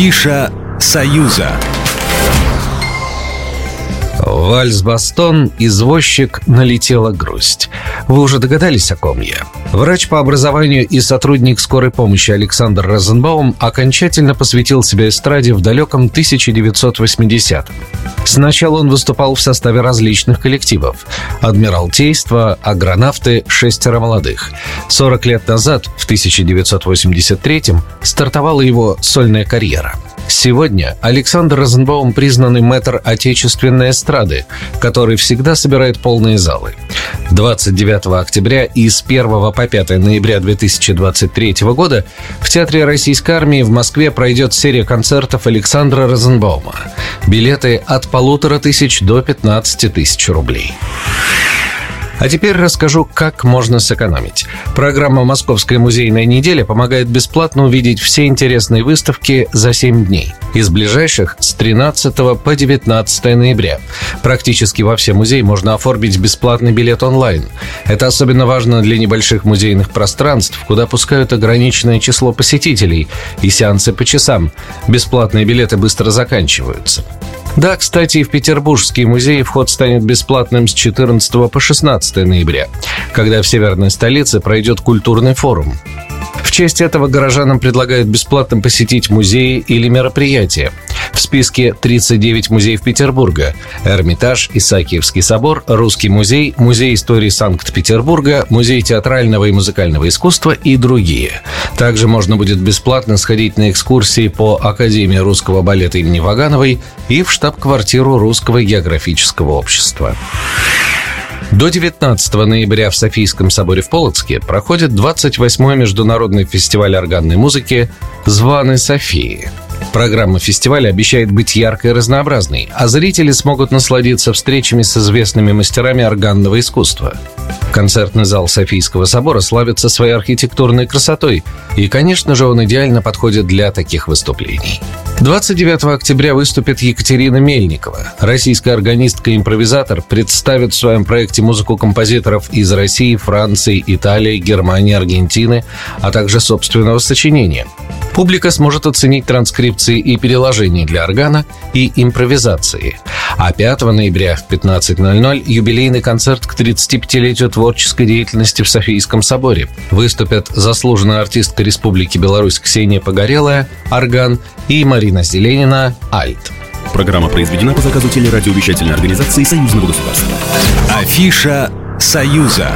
Афиша «Союза». Вальс-бастон, извозчик, налетела грусть. Вы уже догадались, о ком я? Врач по образованию и сотрудник скорой помощи Александр Розенбаум окончательно посвятил себя эстраде в далеком 1980-м. Сначала он выступал в составе различных коллективов. Адмиралтейство, агронавты, шестеро молодых. 40 лет назад, в 1983-м, стартовала его сольная карьера – Сегодня Александр Розенбаум признанный мэтр отечественной эстрады, который всегда собирает полные залы. 29 октября и с 1 по 5 ноября 2023 года в Театре Российской Армии в Москве пройдет серия концертов Александра Розенбаума. Билеты от полутора тысяч до 15 тысяч рублей. А теперь расскажу, как можно сэкономить. Программа «Московская музейная неделя» помогает бесплатно увидеть все интересные выставки за 7 дней. Из ближайших с 13 по 19 ноября. Практически во все музеи можно оформить бесплатный билет онлайн. Это особенно важно для небольших музейных пространств, куда пускают ограниченное число посетителей и сеансы по часам. Бесплатные билеты быстро заканчиваются. Да, кстати, и в Петербургские музеи вход станет бесплатным с 14 по 16 ноября, когда в северной столице пройдет культурный форум. В честь этого горожанам предлагают бесплатно посетить музеи или мероприятия. В списке 39 музеев Петербурга. Эрмитаж, Исаакиевский собор, Русский музей, Музей истории Санкт-Петербурга, Музей театрального и музыкального искусства и другие. Также можно будет бесплатно сходить на экскурсии по Академии русского балета имени Вагановой и в штаб-квартиру Русского географического общества. До 19 ноября в Софийском соборе в Полоцке проходит 28-й международный фестиваль органной музыки «Званы Софии». Программа фестиваля обещает быть яркой и разнообразной, а зрители смогут насладиться встречами с известными мастерами органного искусства. Концертный зал Софийского собора славится своей архитектурной красотой, и, конечно же, он идеально подходит для таких выступлений. 29 октября выступит Екатерина Мельникова. Российская органистка-импровизатор представит в своем проекте музыку композиторов из России, Франции, Италии, Германии, Аргентины, а также собственного сочинения. Публика сможет оценить транскрипции и переложения для органа и импровизации. А 5 ноября в 15.00 юбилейный концерт к 35-летию творческой деятельности в Софийском соборе. Выступят заслуженная артистка Республики Беларусь Ксения Погорелая, орган и Марина Зеленина, альт. Программа произведена по заказу телерадиовещательной организации Союзного государства. Афиша «Союза».